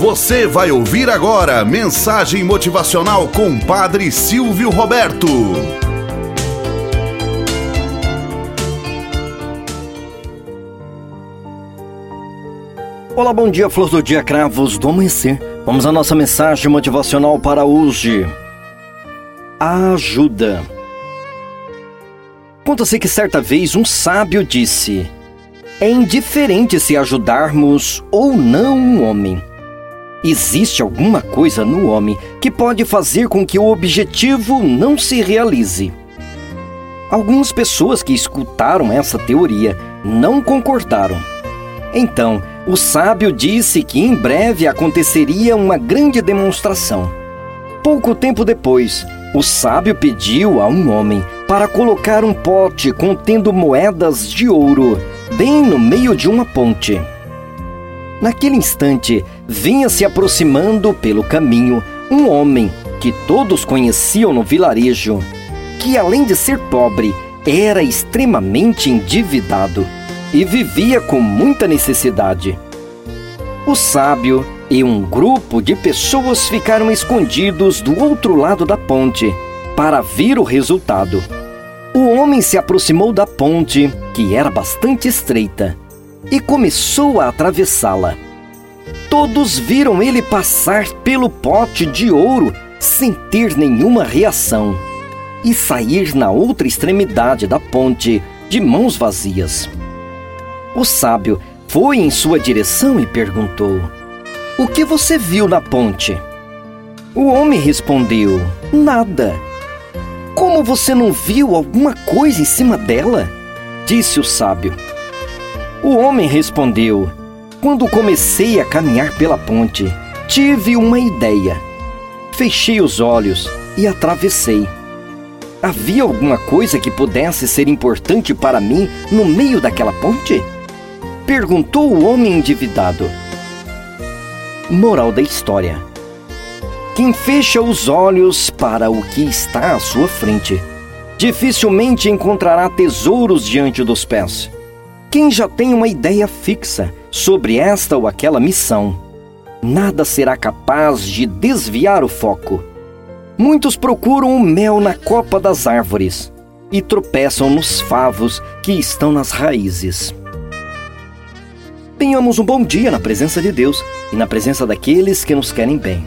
Você vai ouvir agora mensagem motivacional com Padre Silvio Roberto. Olá, bom dia, flor do dia, cravos do amanhecer. Vamos à nossa mensagem motivacional para hoje. Ajuda. Conta-se que certa vez um sábio disse: É indiferente se ajudarmos ou não um homem Existe alguma coisa no homem que pode fazer com que o objetivo não se realize. Algumas pessoas que escutaram essa teoria não concordaram. Então, o sábio disse que em breve aconteceria uma grande demonstração. Pouco tempo depois, o sábio pediu a um homem para colocar um pote contendo moedas de ouro bem no meio de uma ponte. Naquele instante, vinha se aproximando pelo caminho um homem que todos conheciam no vilarejo, que além de ser pobre, era extremamente endividado e vivia com muita necessidade. O sábio e um grupo de pessoas ficaram escondidos do outro lado da ponte para ver o resultado. O homem se aproximou da ponte, que era bastante estreita, e começou a atravessá-la. Todos viram ele passar pelo pote de ouro sem ter nenhuma reação e sair na outra extremidade da ponte de mãos vazias. O sábio foi em sua direção e perguntou: O que você viu na ponte? O homem respondeu: Nada. Como você não viu alguma coisa em cima dela? Disse o sábio. O homem respondeu: Quando comecei a caminhar pela ponte, tive uma ideia. Fechei os olhos e atravessei. Havia alguma coisa que pudesse ser importante para mim no meio daquela ponte? Perguntou o homem endividado. Moral da história: Quem fecha os olhos para o que está à sua frente, dificilmente encontrará tesouros diante dos pés. Quem já tem uma ideia fixa sobre esta ou aquela missão, nada será capaz de desviar o foco. Muitos procuram o mel na copa das árvores e tropeçam nos favos que estão nas raízes. Tenhamos um bom dia na presença de Deus e na presença daqueles que nos querem bem.